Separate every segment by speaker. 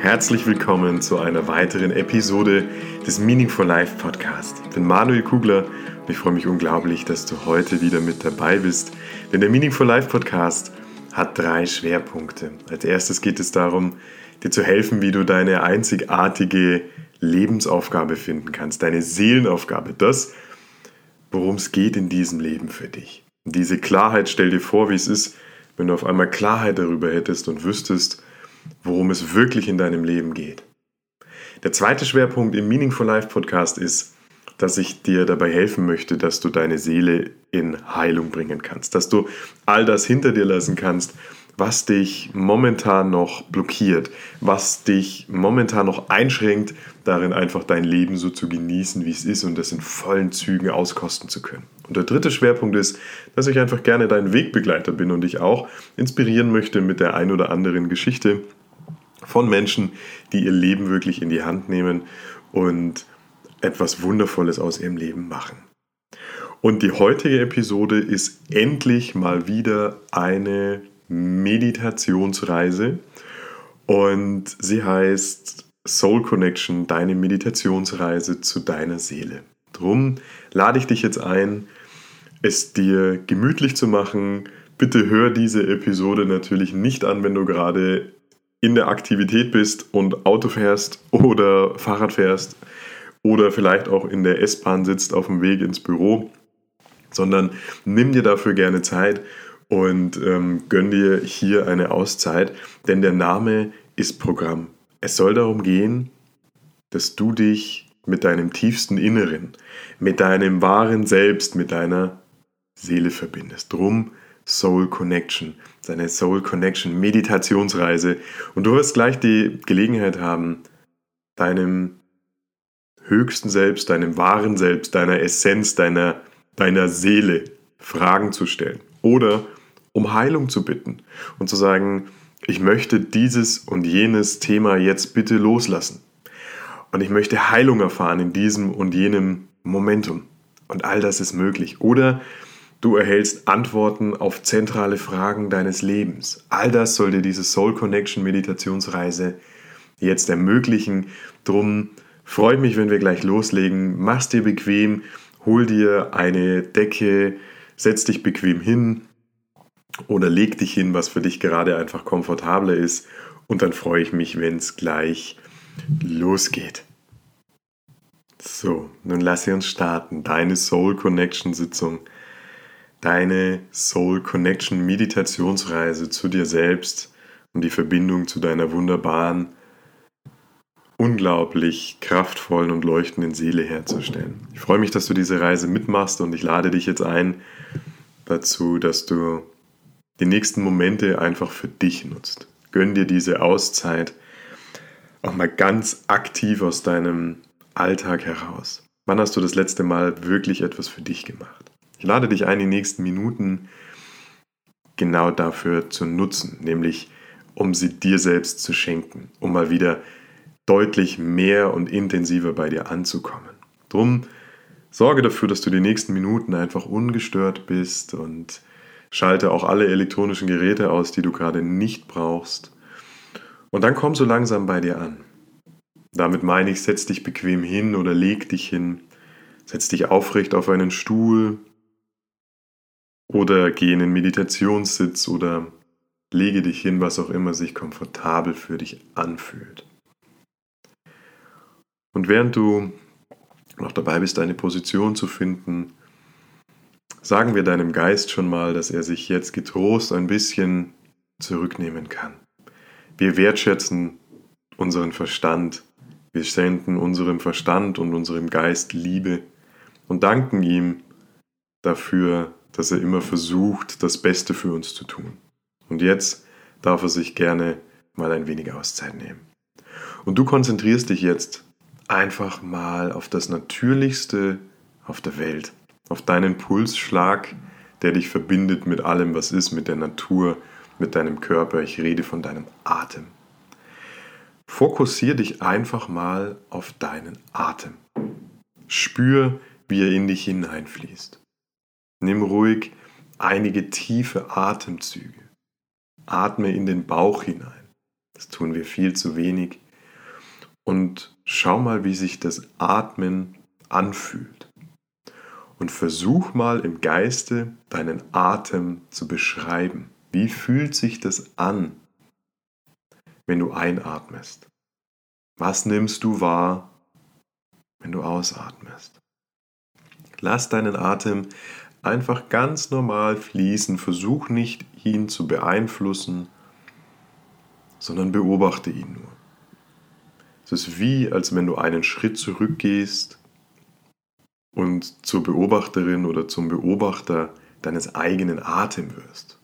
Speaker 1: Herzlich willkommen zu einer weiteren Episode des Meaningful Life Podcast. Ich bin Manuel Kugler und ich freue mich unglaublich, dass du heute wieder mit dabei bist. Denn der Meaningful Life Podcast hat drei Schwerpunkte. Als erstes geht es darum, dir zu helfen, wie du deine einzigartige Lebensaufgabe finden kannst, deine Seelenaufgabe, das, worum es geht in diesem Leben für dich. Und diese Klarheit, stell dir vor, wie es ist, wenn du auf einmal Klarheit darüber hättest und wüsstest, worum es wirklich in deinem Leben geht. Der zweite Schwerpunkt im Meaningful Life Podcast ist, dass ich dir dabei helfen möchte, dass du deine Seele in Heilung bringen kannst, dass du all das hinter dir lassen kannst, was dich momentan noch blockiert, was dich momentan noch einschränkt, darin einfach dein Leben so zu genießen, wie es ist und das in vollen Zügen auskosten zu können. Und der dritte Schwerpunkt ist, dass ich einfach gerne dein Wegbegleiter bin und dich auch inspirieren möchte mit der ein oder anderen Geschichte von Menschen, die ihr Leben wirklich in die Hand nehmen und etwas Wundervolles aus ihrem Leben machen. Und die heutige Episode ist endlich mal wieder eine Meditationsreise und sie heißt Soul Connection, deine Meditationsreise zu deiner Seele. Drum lade ich dich jetzt ein, es dir gemütlich zu machen. Bitte hör diese Episode natürlich nicht an, wenn du gerade in der Aktivität bist und Auto fährst oder Fahrrad fährst oder vielleicht auch in der S-Bahn sitzt auf dem Weg ins Büro, sondern nimm dir dafür gerne Zeit und ähm, gönn dir hier eine Auszeit, denn der Name ist Programm. Es soll darum gehen, dass du dich mit deinem tiefsten Inneren, mit deinem wahren Selbst, mit deiner Seele verbindest. Drum Soul Connection, seine Soul Connection Meditationsreise. Und du wirst gleich die Gelegenheit haben, deinem höchsten Selbst, deinem wahren Selbst, deiner Essenz, deiner, deiner Seele Fragen zu stellen. Oder um Heilung zu bitten und zu sagen, ich möchte dieses und jenes Thema jetzt bitte loslassen. Und ich möchte Heilung erfahren in diesem und jenem Momentum. Und all das ist möglich. Oder du erhältst Antworten auf zentrale Fragen deines Lebens. All das soll dir diese Soul Connection Meditationsreise jetzt ermöglichen. Drum freue mich, wenn wir gleich loslegen. Mach's dir bequem, hol dir eine Decke, setz dich bequem hin, oder leg dich hin, was für dich gerade einfach komfortabler ist. Und dann freue ich mich, wenn es gleich losgeht. So, nun lass uns starten. Deine Soul Connection Sitzung, deine Soul Connection Meditationsreise zu dir selbst und die Verbindung zu deiner wunderbaren, unglaublich kraftvollen und leuchtenden Seele herzustellen. Ich freue mich, dass du diese Reise mitmachst und ich lade dich jetzt ein dazu, dass du die nächsten Momente einfach für dich nutzt. Gönn dir diese Auszeit auch mal ganz aktiv aus deinem Alltag heraus. Wann hast du das letzte Mal wirklich etwas für dich gemacht? Ich lade dich ein, die nächsten Minuten genau dafür zu nutzen, nämlich um sie dir selbst zu schenken, um mal wieder deutlich mehr und intensiver bei dir anzukommen. Drum sorge dafür, dass du die nächsten Minuten einfach ungestört bist und Schalte auch alle elektronischen Geräte aus, die du gerade nicht brauchst. Und dann komm so langsam bei dir an. Damit meine ich, setz dich bequem hin oder leg dich hin. Setz dich aufrecht auf einen Stuhl oder geh in den Meditationssitz oder lege dich hin, was auch immer sich komfortabel für dich anfühlt. Und während du noch dabei bist, deine Position zu finden, Sagen wir deinem Geist schon mal, dass er sich jetzt getrost ein bisschen zurücknehmen kann. Wir wertschätzen unseren Verstand. Wir senden unserem Verstand und unserem Geist Liebe und danken ihm dafür, dass er immer versucht, das Beste für uns zu tun. Und jetzt darf er sich gerne mal ein wenig Auszeit nehmen. Und du konzentrierst dich jetzt einfach mal auf das Natürlichste auf der Welt auf deinen Pulsschlag, der dich verbindet mit allem, was ist, mit der Natur, mit deinem Körper. Ich rede von deinem Atem. Fokussiere dich einfach mal auf deinen Atem. Spür, wie er in dich hineinfließt. Nimm ruhig einige tiefe Atemzüge. Atme in den Bauch hinein. Das tun wir viel zu wenig. und schau mal, wie sich das Atmen anfühlt. Und versuch mal im Geiste deinen Atem zu beschreiben. Wie fühlt sich das an, wenn du einatmest? Was nimmst du wahr, wenn du ausatmest? Lass deinen Atem einfach ganz normal fließen. Versuch nicht, ihn zu beeinflussen, sondern beobachte ihn nur. Es ist wie, als wenn du einen Schritt zurückgehst und zur Beobachterin oder zum Beobachter deines eigenen Atem wirst.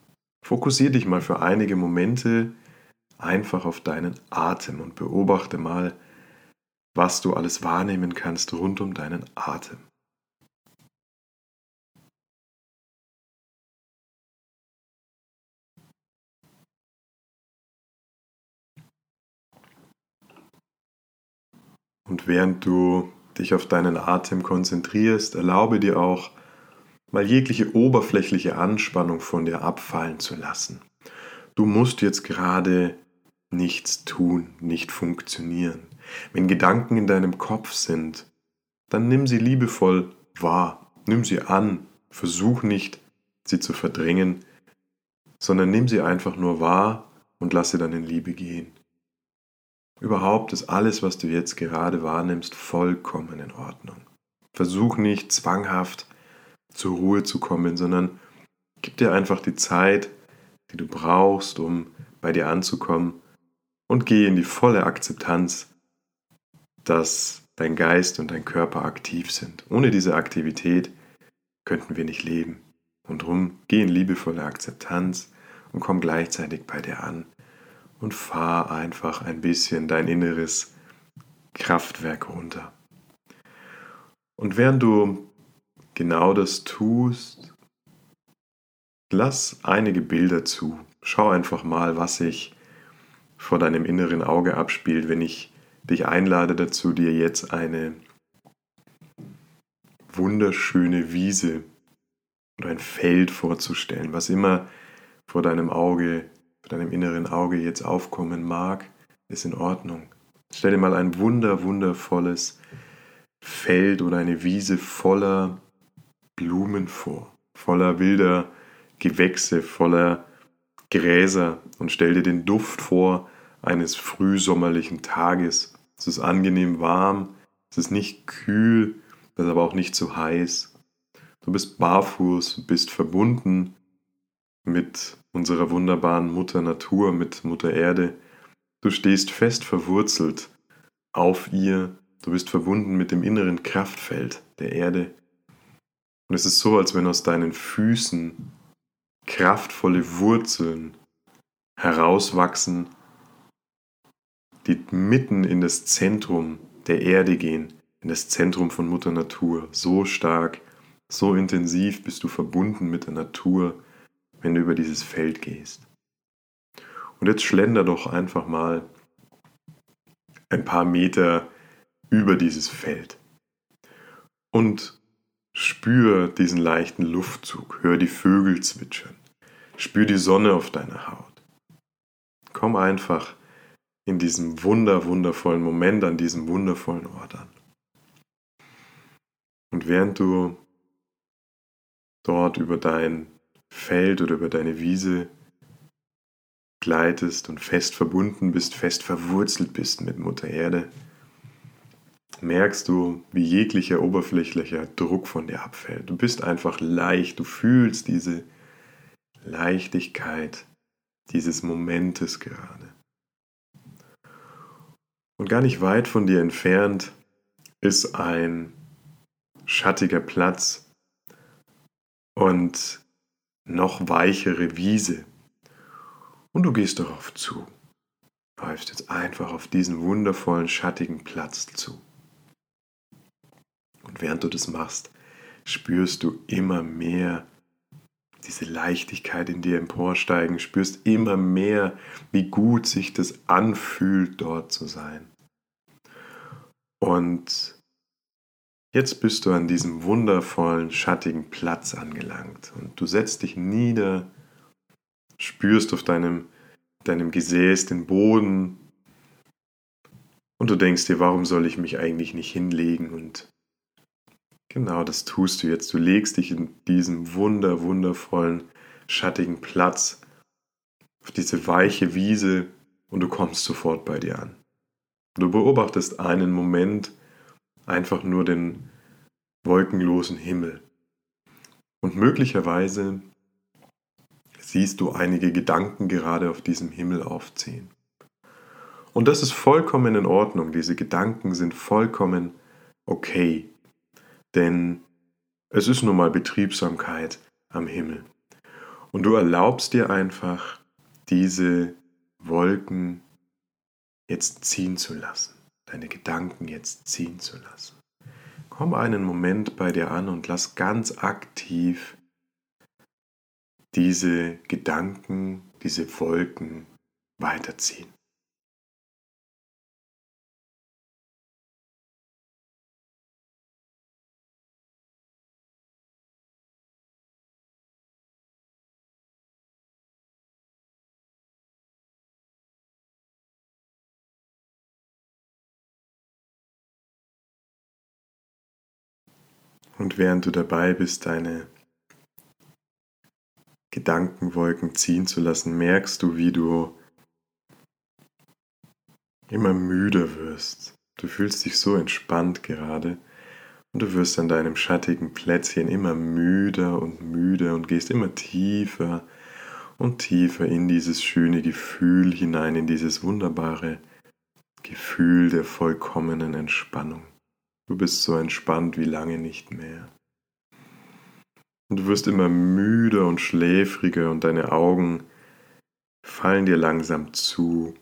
Speaker 1: Fokussiere dich mal für einige Momente einfach auf deinen Atem und beobachte mal, was du alles wahrnehmen kannst rund um deinen Atem. Und während du dich auf deinen Atem konzentrierst, erlaube dir auch, mal jegliche oberflächliche Anspannung von dir abfallen zu lassen. Du musst jetzt gerade nichts tun, nicht funktionieren. Wenn Gedanken in deinem Kopf sind, dann nimm sie liebevoll wahr, nimm sie an, versuch nicht, sie zu verdrängen, sondern nimm sie einfach nur wahr und lasse dann in Liebe gehen. Überhaupt ist alles, was du jetzt gerade wahrnimmst, vollkommen in Ordnung. Versuch nicht zwanghaft zur Ruhe zu kommen, sondern gib dir einfach die Zeit, die du brauchst, um bei dir anzukommen und geh in die volle Akzeptanz, dass dein Geist und dein Körper aktiv sind. Ohne diese Aktivität könnten wir nicht leben. Und drum geh in liebevolle Akzeptanz und komm gleichzeitig bei dir an und fahr einfach ein bisschen dein inneres Kraftwerk runter. Und während du genau das tust, lass einige Bilder zu. Schau einfach mal, was sich vor deinem inneren Auge abspielt, wenn ich dich einlade dazu, dir jetzt eine wunderschöne Wiese oder ein Feld vorzustellen, was immer vor deinem Auge deinem inneren Auge jetzt aufkommen mag, ist in Ordnung. Stell dir mal ein wunder, wundervolles Feld oder eine Wiese voller Blumen vor, voller wilder Gewächse, voller Gräser und stell dir den Duft vor eines frühsommerlichen Tages. Es ist angenehm warm, es ist nicht kühl, es ist aber auch nicht zu heiß. Du bist barfuß, bist verbunden mit unserer wunderbaren Mutter Natur, mit Mutter Erde. Du stehst fest verwurzelt auf ihr, du bist verbunden mit dem inneren Kraftfeld der Erde. Und es ist so, als wenn aus deinen Füßen kraftvolle Wurzeln herauswachsen, die mitten in das Zentrum der Erde gehen, in das Zentrum von Mutter Natur. So stark, so intensiv bist du verbunden mit der Natur, wenn du über dieses Feld gehst. Und jetzt schlender doch einfach mal ein paar Meter über dieses Feld und spür diesen leichten Luftzug, hör die Vögel zwitschern, spür die Sonne auf deiner Haut. Komm einfach in diesem wunder, wundervollen Moment an diesem wundervollen Ort an. Und während du dort über dein Feld oder über deine Wiese gleitest und fest verbunden bist, fest verwurzelt bist mit Mutter Erde, merkst du, wie jeglicher oberflächlicher Druck von dir abfällt. Du bist einfach leicht, du fühlst diese Leichtigkeit dieses Momentes gerade. Und gar nicht weit von dir entfernt ist ein schattiger Platz und noch weichere Wiese. Und du gehst darauf zu. Läufst jetzt einfach auf diesen wundervollen, schattigen Platz zu. Und während du das machst, spürst du immer mehr diese Leichtigkeit in dir emporsteigen, spürst immer mehr, wie gut sich das anfühlt, dort zu sein. Und Jetzt bist du an diesem wundervollen, schattigen Platz angelangt und du setzt dich nieder, spürst auf deinem, deinem Gesäß den Boden Und du denkst dir, warum soll ich mich eigentlich nicht hinlegen? Und genau das tust du jetzt. Du legst dich in diesen wunder, wundervollen, schattigen Platz, auf diese weiche Wiese und du kommst sofort bei dir an. Du beobachtest einen Moment einfach nur den wolkenlosen Himmel. Und möglicherweise siehst du einige Gedanken gerade auf diesem Himmel aufziehen. Und das ist vollkommen in Ordnung. Diese Gedanken sind vollkommen okay. Denn es ist nun mal Betriebsamkeit am Himmel. Und du erlaubst dir einfach, diese Wolken jetzt ziehen zu lassen, deine Gedanken jetzt ziehen zu lassen. Komm einen Moment bei dir an und lass ganz aktiv diese Gedanken, diese Wolken weiterziehen. Und während du dabei bist, deine Gedankenwolken ziehen zu lassen, merkst du, wie du immer müder wirst. Du fühlst dich so entspannt gerade und du wirst an deinem schattigen Plätzchen immer müder und müder und gehst immer tiefer und tiefer in dieses schöne Gefühl hinein, in dieses wunderbare Gefühl der vollkommenen Entspannung. Du bist so entspannt wie lange nicht mehr. Und du wirst immer müder und schläfriger und deine Augen fallen dir langsam zu.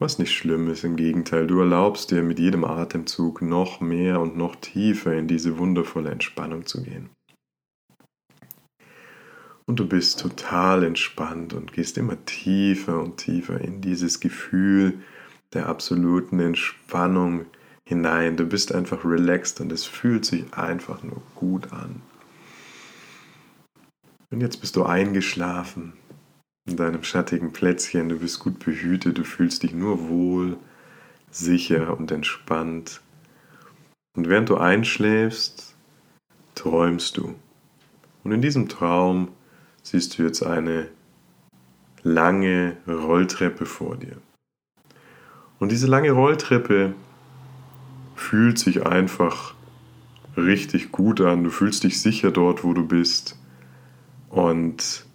Speaker 1: Was nicht schlimm ist, im Gegenteil, du erlaubst dir mit jedem Atemzug noch mehr und noch tiefer in diese wundervolle Entspannung zu gehen. Und du bist total entspannt und gehst immer tiefer und tiefer in dieses Gefühl der absoluten Entspannung hinein. Du bist einfach relaxed und es fühlt sich einfach nur gut an. Und jetzt bist du eingeschlafen in deinem schattigen Plätzchen, du bist gut behütet, du fühlst dich nur wohl, sicher und entspannt. Und während du einschläfst, träumst du. Und in diesem Traum siehst du jetzt eine lange Rolltreppe vor dir. Und diese lange Rolltreppe fühlt sich einfach richtig gut an. Du fühlst dich sicher dort, wo du bist. Und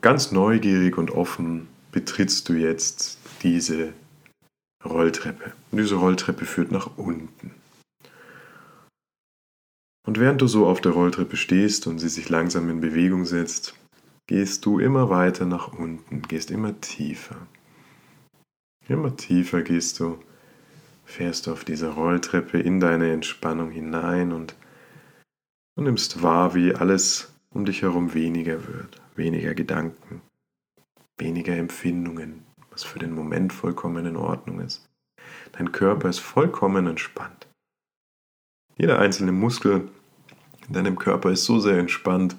Speaker 1: ganz neugierig und offen betrittst du jetzt diese Rolltreppe. Und diese Rolltreppe führt nach unten. Und während du so auf der Rolltreppe stehst und sie sich langsam in Bewegung setzt, gehst du immer weiter nach unten, gehst immer tiefer. Immer tiefer gehst du fährst du auf dieser Rolltreppe in deine Entspannung hinein und du nimmst wahr, wie alles um dich herum weniger wird, weniger Gedanken, weniger Empfindungen, was für den Moment vollkommen in Ordnung ist. Dein Körper ist vollkommen entspannt. Jeder einzelne Muskel in deinem Körper ist so sehr entspannt,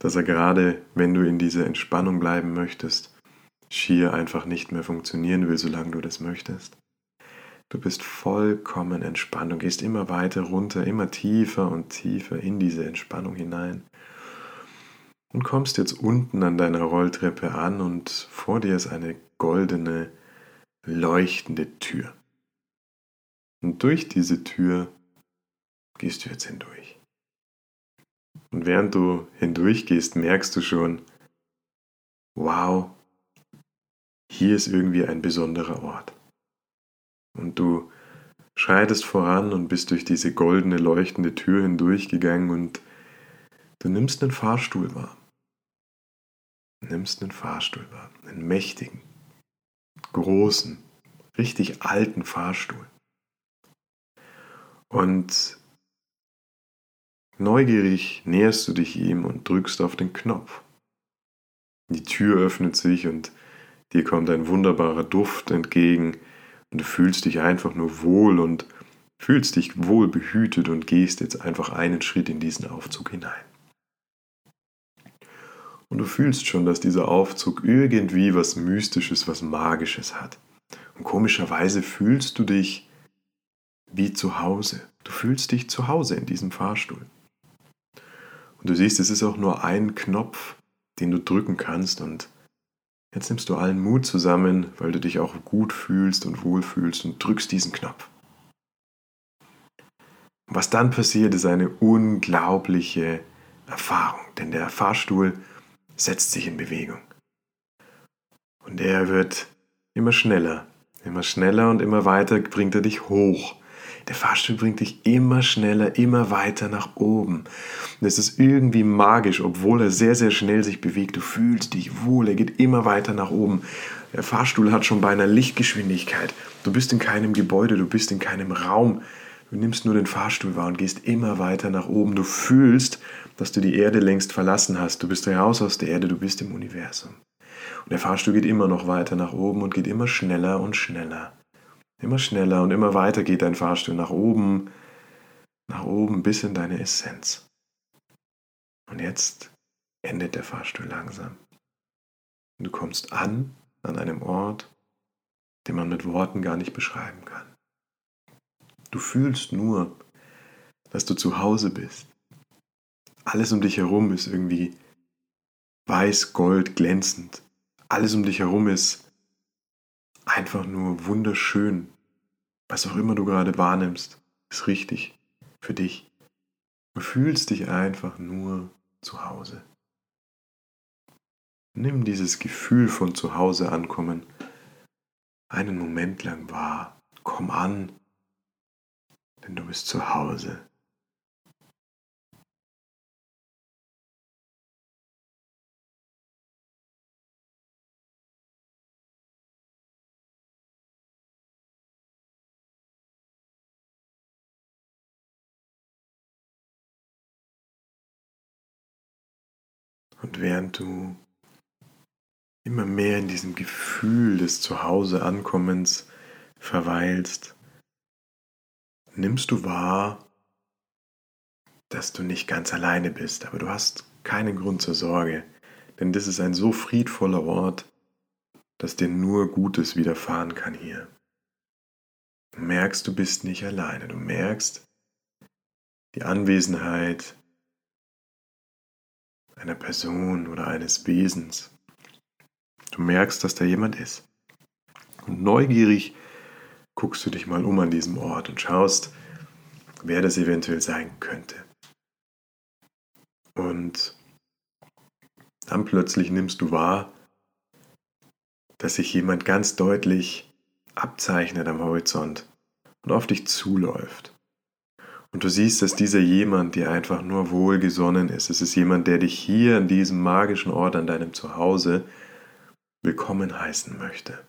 Speaker 1: dass er gerade, wenn du in dieser Entspannung bleiben möchtest, schier einfach nicht mehr funktionieren will, solange du das möchtest. Du bist vollkommen entspannt und gehst immer weiter runter, immer tiefer und tiefer in diese Entspannung hinein. Und kommst jetzt unten an deiner Rolltreppe an und vor dir ist eine goldene, leuchtende Tür. Und durch diese Tür gehst du jetzt hindurch. Und während du hindurchgehst, merkst du schon, wow, hier ist irgendwie ein besonderer Ort. Und du schreitest voran und bist durch diese goldene leuchtende Tür hindurchgegangen und du nimmst einen Fahrstuhl wahr. Nimmst einen Fahrstuhl wahr, einen mächtigen, großen, richtig alten Fahrstuhl. Und neugierig näherst du dich ihm und drückst auf den Knopf. Die Tür öffnet sich und dir kommt ein wunderbarer Duft entgegen, und du fühlst dich einfach nur wohl und fühlst dich wohl behütet und gehst jetzt einfach einen Schritt in diesen Aufzug hinein. Und du fühlst schon, dass dieser Aufzug irgendwie was Mystisches, was Magisches hat. Und komischerweise fühlst du dich wie zu Hause. Du fühlst dich zu Hause in diesem Fahrstuhl. Und du siehst, es ist auch nur ein Knopf, den du drücken kannst. Und jetzt nimmst du allen Mut zusammen, weil du dich auch gut fühlst und wohl fühlst und drückst diesen Knopf. Was dann passiert, ist eine unglaubliche Erfahrung, denn der Fahrstuhl setzt sich in Bewegung. Und er wird immer schneller, immer schneller und immer weiter bringt er dich hoch. Der Fahrstuhl bringt dich immer schneller, immer weiter nach oben. Und es ist irgendwie magisch, obwohl er sehr, sehr schnell sich bewegt. Du fühlst dich wohl, er geht immer weiter nach oben. Der Fahrstuhl hat schon beinahe Lichtgeschwindigkeit. Du bist in keinem Gebäude, du bist in keinem Raum. Du nimmst nur den Fahrstuhl wahr und gehst immer weiter nach oben. Du fühlst, dass du die Erde längst verlassen hast. Du bist raus aus der Erde, du bist im Universum. Und der Fahrstuhl geht immer noch weiter nach oben und geht immer schneller und schneller. Immer schneller und immer weiter geht dein Fahrstuhl nach oben, nach oben bis in deine Essenz. Und jetzt endet der Fahrstuhl langsam. Und du kommst an an einem Ort, den man mit Worten gar nicht beschreiben kann. Du fühlst nur, dass du zu Hause bist. Alles um dich herum ist irgendwie weiß, gold, glänzend. Alles um dich herum ist einfach nur wunderschön. Was auch immer du gerade wahrnimmst, ist richtig für dich. Du fühlst dich einfach nur zu Hause. Nimm dieses Gefühl von zu Hause ankommen einen Moment lang wahr. Komm an, denn du bist zu Hause. Während du immer mehr in diesem Gefühl des Zuhause-Ankommens verweilst, nimmst du wahr, dass du nicht ganz alleine bist, aber du hast keinen Grund zur Sorge, denn das ist ein so friedvoller Ort, dass dir nur Gutes widerfahren kann hier. Du merkst, du bist nicht alleine, du merkst die Anwesenheit einer Person oder eines Wesens. Du merkst, dass da jemand ist. Und neugierig guckst du dich mal um an diesem Ort und schaust, wer das eventuell sein könnte. Und dann plötzlich nimmst du wahr, dass sich jemand ganz deutlich abzeichnet am Horizont und auf dich zuläuft. Und du siehst, dass dieser jemand dir einfach nur wohlgesonnen ist. Es ist jemand, der dich hier an diesem magischen Ort, an deinem Zuhause, willkommen heißen möchte.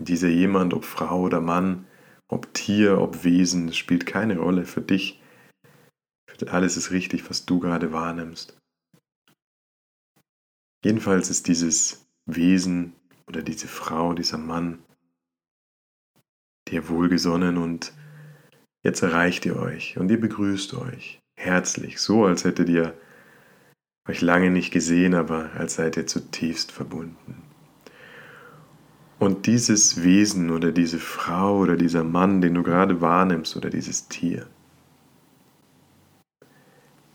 Speaker 1: Dieser jemand, ob Frau oder Mann, ob Tier, ob Wesen, spielt keine Rolle für dich. Alles ist richtig, was du gerade wahrnimmst. Jedenfalls ist dieses Wesen oder diese Frau, dieser Mann dir wohlgesonnen und Jetzt erreicht ihr euch und ihr begrüßt euch herzlich, so als hättet ihr euch lange nicht gesehen, aber als seid ihr zutiefst verbunden. Und dieses Wesen oder diese Frau oder dieser Mann, den du gerade wahrnimmst oder dieses Tier,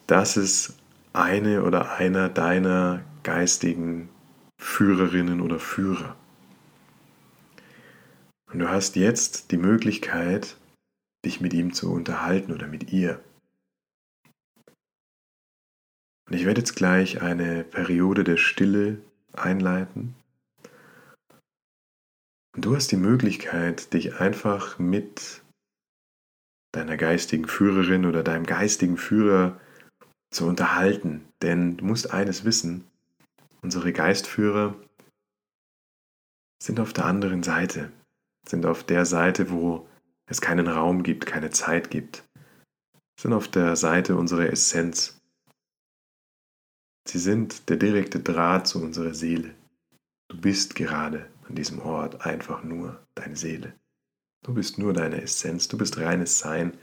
Speaker 1: das ist eine oder einer deiner geistigen Führerinnen oder Führer. Und du hast jetzt die Möglichkeit, dich mit ihm zu unterhalten oder mit ihr. Und ich werde jetzt gleich eine Periode der Stille einleiten. Und du hast die Möglichkeit, dich einfach mit deiner geistigen Führerin oder deinem geistigen Führer zu unterhalten. Denn du musst eines wissen, unsere Geistführer sind auf der anderen Seite, sind auf der Seite, wo es keinen Raum gibt, keine Zeit gibt, sind auf der Seite unserer Essenz. Sie sind der direkte Draht zu unserer Seele. Du bist gerade an diesem Ort einfach nur deine Seele. Du bist nur deine Essenz, du bist reines Sein,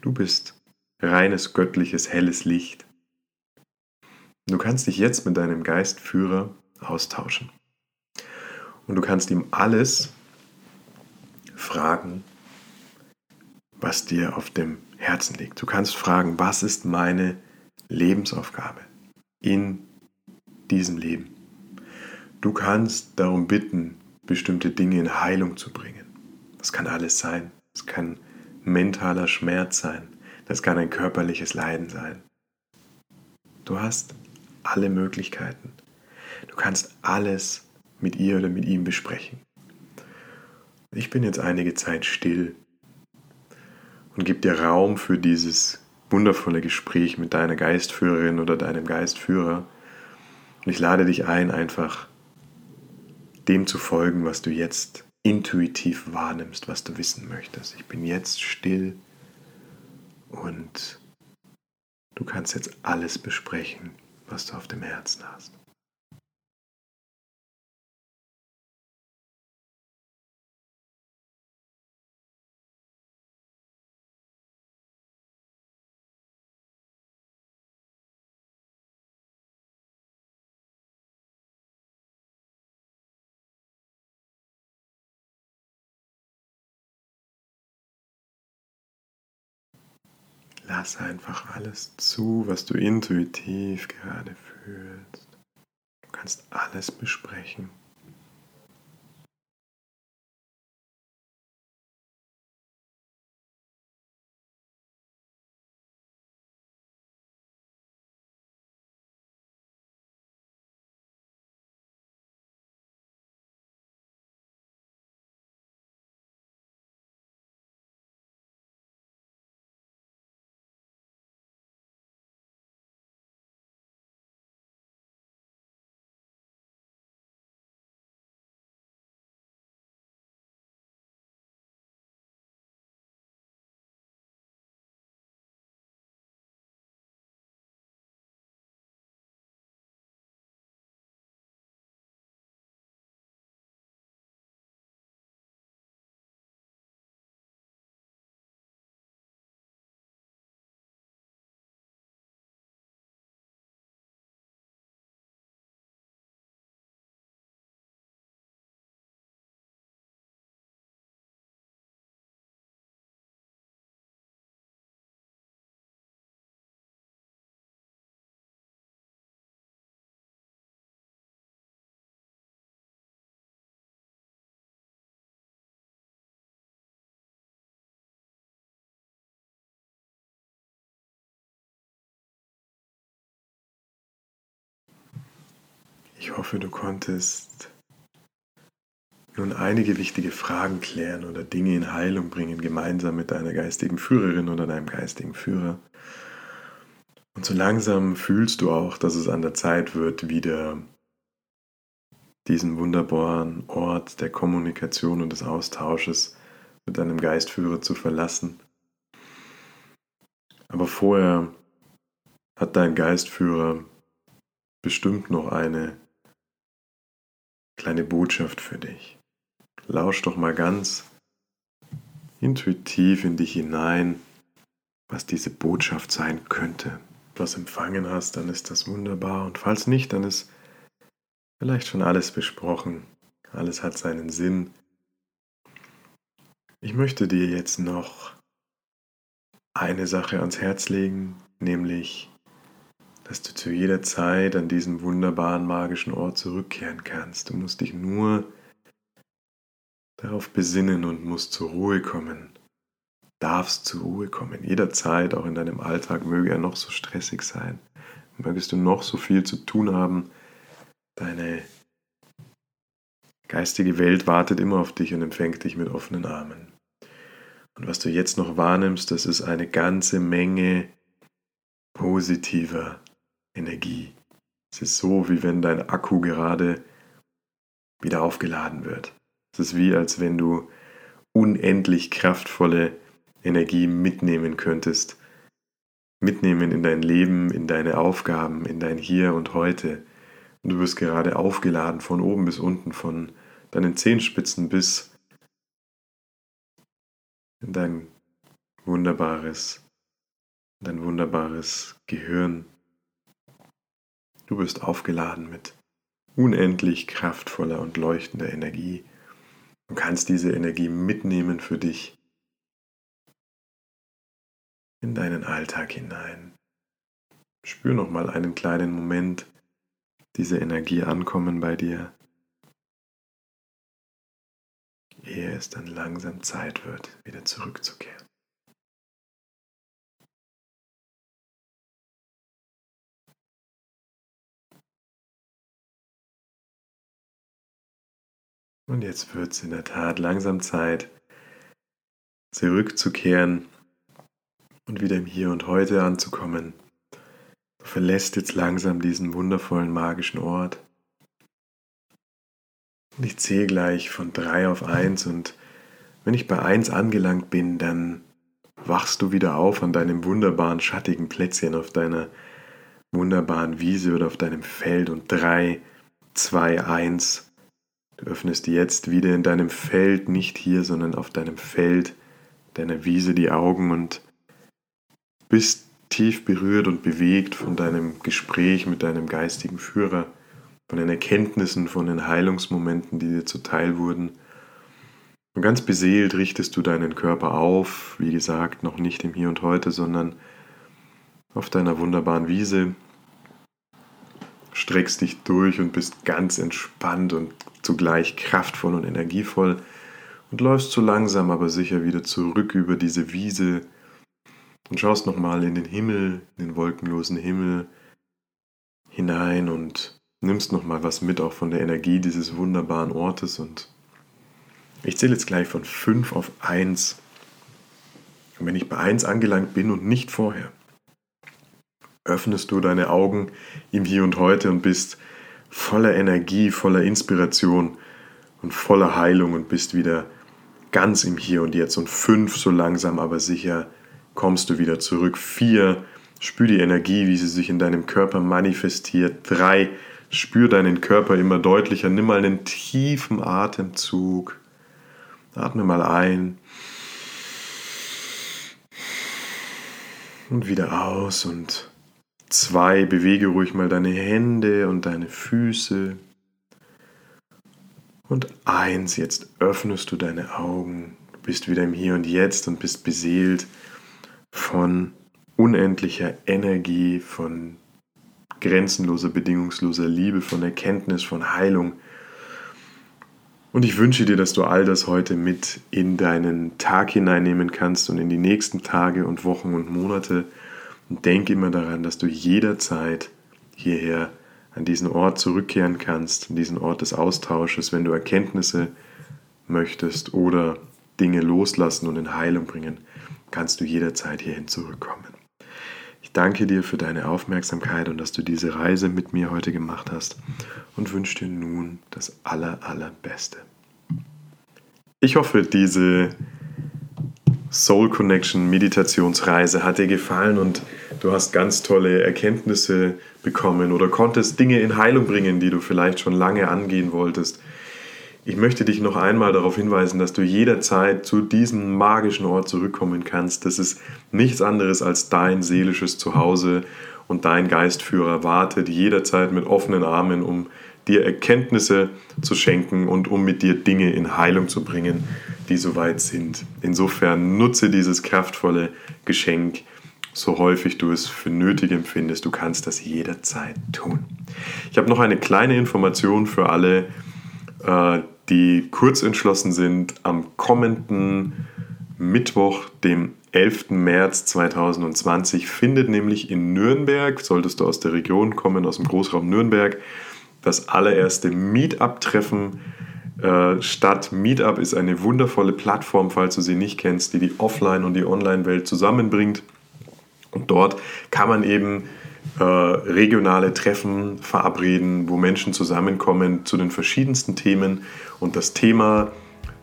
Speaker 1: du bist reines göttliches helles Licht. Du kannst dich jetzt mit deinem Geistführer austauschen. Und du kannst ihm alles fragen, was dir auf dem Herzen liegt. Du kannst fragen, was ist meine Lebensaufgabe in diesem Leben? Du kannst darum bitten, bestimmte Dinge in Heilung zu bringen. Das kann alles sein. Es kann mentaler Schmerz sein. Das kann ein körperliches Leiden sein. Du hast alle Möglichkeiten. Du kannst alles mit ihr oder mit ihm besprechen. Ich bin jetzt einige Zeit still und gebe dir Raum für dieses wundervolle Gespräch mit deiner Geistführerin oder deinem Geistführer. Und ich lade dich ein, einfach dem zu folgen, was du jetzt intuitiv wahrnimmst, was du wissen möchtest. Ich bin jetzt still und du kannst jetzt alles besprechen, was du auf dem Herzen hast. Lass einfach alles zu, was du intuitiv gerade fühlst. Du kannst alles besprechen. Ich hoffe, du konntest nun einige wichtige Fragen klären oder Dinge in Heilung bringen, gemeinsam mit deiner geistigen Führerin oder deinem geistigen Führer. Und so langsam fühlst du auch, dass es an der Zeit wird, wieder diesen wunderbaren Ort der Kommunikation und des Austausches mit deinem Geistführer zu verlassen. Aber vorher hat dein Geistführer bestimmt noch eine kleine Botschaft für dich. Lausch doch mal ganz intuitiv in dich hinein, was diese Botschaft sein könnte. Wenn du was empfangen hast, dann ist das wunderbar. Und falls nicht, dann ist vielleicht schon alles besprochen. Alles hat seinen Sinn. Ich möchte dir jetzt noch eine Sache ans Herz legen, nämlich dass du zu jeder Zeit an diesen wunderbaren magischen Ort zurückkehren kannst. Du musst dich nur darauf besinnen und musst zur Ruhe kommen. Darfst zur Ruhe kommen. Jederzeit, auch in deinem Alltag, möge er noch so stressig sein. Mögest du noch so viel zu tun haben. Deine geistige Welt wartet immer auf dich und empfängt dich mit offenen Armen. Und was du jetzt noch wahrnimmst, das ist eine ganze Menge positiver Energie. Es ist so, wie wenn dein Akku gerade wieder aufgeladen wird. Es ist wie, als wenn du unendlich kraftvolle Energie mitnehmen könntest. Mitnehmen in dein Leben, in deine Aufgaben, in dein Hier und heute. Und du wirst gerade aufgeladen von oben bis unten, von deinen Zehenspitzen bis in dein wunderbares, dein wunderbares Gehirn, Du bist aufgeladen mit unendlich kraftvoller und leuchtender Energie und kannst diese Energie mitnehmen für dich in deinen Alltag hinein. Spür noch mal einen kleinen Moment diese Energie ankommen bei dir, ehe es dann langsam Zeit wird, wieder zurückzukehren. Und jetzt wird es in der Tat langsam Zeit, zurückzukehren und wieder im Hier und Heute anzukommen. Du verlässt jetzt langsam diesen wundervollen magischen Ort. Und ich zähle gleich von drei auf eins und wenn ich bei eins angelangt bin, dann wachst du wieder auf an deinem wunderbaren schattigen Plätzchen, auf deiner wunderbaren Wiese oder auf deinem Feld und drei, zwei, eins Du öffnest jetzt wieder in deinem Feld, nicht hier, sondern auf deinem Feld, deiner Wiese die Augen und bist tief berührt und bewegt von deinem Gespräch mit deinem geistigen Führer, von den Erkenntnissen, von den Heilungsmomenten, die dir zuteil wurden. Und ganz beseelt richtest du deinen Körper auf, wie gesagt, noch nicht im Hier und Heute, sondern auf deiner wunderbaren Wiese, streckst dich durch und bist ganz entspannt und zugleich kraftvoll und energievoll und läufst so langsam aber sicher wieder zurück über diese Wiese und schaust nochmal in den Himmel, in den wolkenlosen Himmel hinein und nimmst nochmal was mit auch von der Energie dieses wunderbaren Ortes und ich zähle jetzt gleich von 5 auf 1. Und wenn ich bei 1 angelangt bin und nicht vorher, öffnest du deine Augen im Hier und Heute und bist voller Energie, voller Inspiration und voller Heilung und bist wieder ganz im Hier und Jetzt. Und fünf, so langsam aber sicher, kommst du wieder zurück. Vier, spür die Energie, wie sie sich in deinem Körper manifestiert. Drei, spür deinen Körper immer deutlicher. Nimm mal einen tiefen Atemzug. Atme mal ein. Und wieder aus und Zwei, bewege ruhig mal deine Hände und deine Füße. Und eins, jetzt öffnest du deine Augen, du bist wieder im Hier und Jetzt und bist beseelt von unendlicher Energie, von grenzenloser, bedingungsloser Liebe, von Erkenntnis, von Heilung. Und ich wünsche dir, dass du all das heute mit in deinen Tag hineinnehmen kannst und in die nächsten Tage und Wochen und Monate und denk immer daran, dass du jederzeit hierher an diesen Ort zurückkehren kannst, an diesen Ort des Austausches, wenn du Erkenntnisse möchtest oder Dinge loslassen und in Heilung bringen, kannst du jederzeit hierhin zurückkommen. Ich danke dir für deine Aufmerksamkeit und dass du diese Reise mit mir heute gemacht hast und wünsche dir nun das aller, allerbeste. Ich hoffe, diese Soul Connection Meditationsreise hat dir gefallen und du hast ganz tolle Erkenntnisse bekommen oder konntest Dinge in Heilung bringen, die du vielleicht schon lange angehen wolltest. Ich möchte dich noch einmal darauf hinweisen, dass du jederzeit zu diesem magischen Ort zurückkommen kannst. Das ist nichts anderes als dein seelisches Zuhause und dein Geistführer wartet jederzeit mit offenen Armen, um dir Erkenntnisse zu schenken und um mit dir Dinge in Heilung zu bringen, die soweit sind. Insofern nutze dieses kraftvolle Geschenk, so häufig du es für nötig empfindest. Du kannst das jederzeit tun. Ich habe noch eine kleine Information für alle, äh, die kurz entschlossen sind. Am kommenden Mittwoch, dem 11. März 2020, findet nämlich in Nürnberg, solltest du aus der Region kommen, aus dem Großraum Nürnberg, das allererste Meetup-Treffen äh, statt. Meetup ist eine wundervolle Plattform, falls du sie nicht kennst, die die Offline- und die Online-Welt zusammenbringt. Und dort kann man eben äh, regionale Treffen verabreden, wo Menschen zusammenkommen zu den verschiedensten Themen. Und das Thema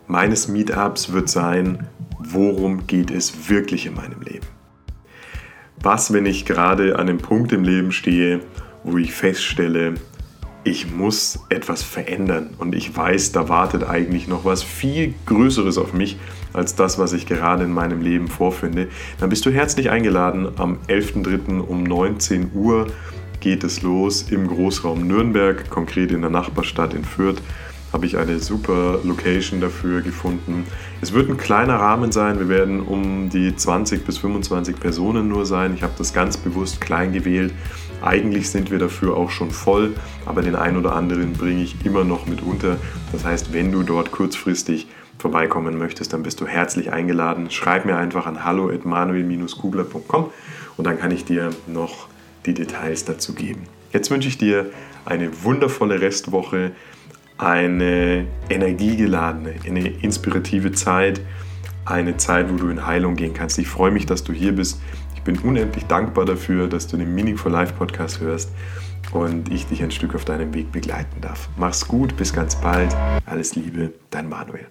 Speaker 1: meines Meetups wird sein, worum geht es wirklich in meinem Leben? Was, wenn ich gerade an einem Punkt im Leben stehe, wo ich feststelle, ich muss etwas verändern und ich weiß, da wartet eigentlich noch was viel Größeres auf mich als das, was ich gerade in meinem Leben vorfinde, dann bist du herzlich eingeladen. Am 11.03. um 19 Uhr geht es los im Großraum Nürnberg, konkret in der Nachbarstadt in Fürth. habe ich eine super Location dafür gefunden. Es wird ein kleiner Rahmen sein. Wir werden um die 20 bis 25 Personen nur sein. Ich habe das ganz bewusst klein gewählt. Eigentlich sind wir dafür auch schon voll, aber den einen oder anderen bringe ich immer noch mit unter. Das heißt, wenn du dort kurzfristig vorbeikommen möchtest, dann bist du herzlich eingeladen. Schreib mir einfach an hallo@manuel-kugler.com und dann kann ich dir noch die Details dazu geben. Jetzt wünsche ich dir eine wundervolle Restwoche eine energiegeladene, eine inspirative Zeit, eine Zeit, wo du in Heilung gehen kannst. Ich freue mich, dass du hier bist. Ich bin unendlich dankbar dafür, dass du den Meaning for Life Podcast hörst und ich dich ein Stück auf deinem Weg begleiten darf. Mach's gut, bis ganz bald. Alles Liebe, dein Manuel.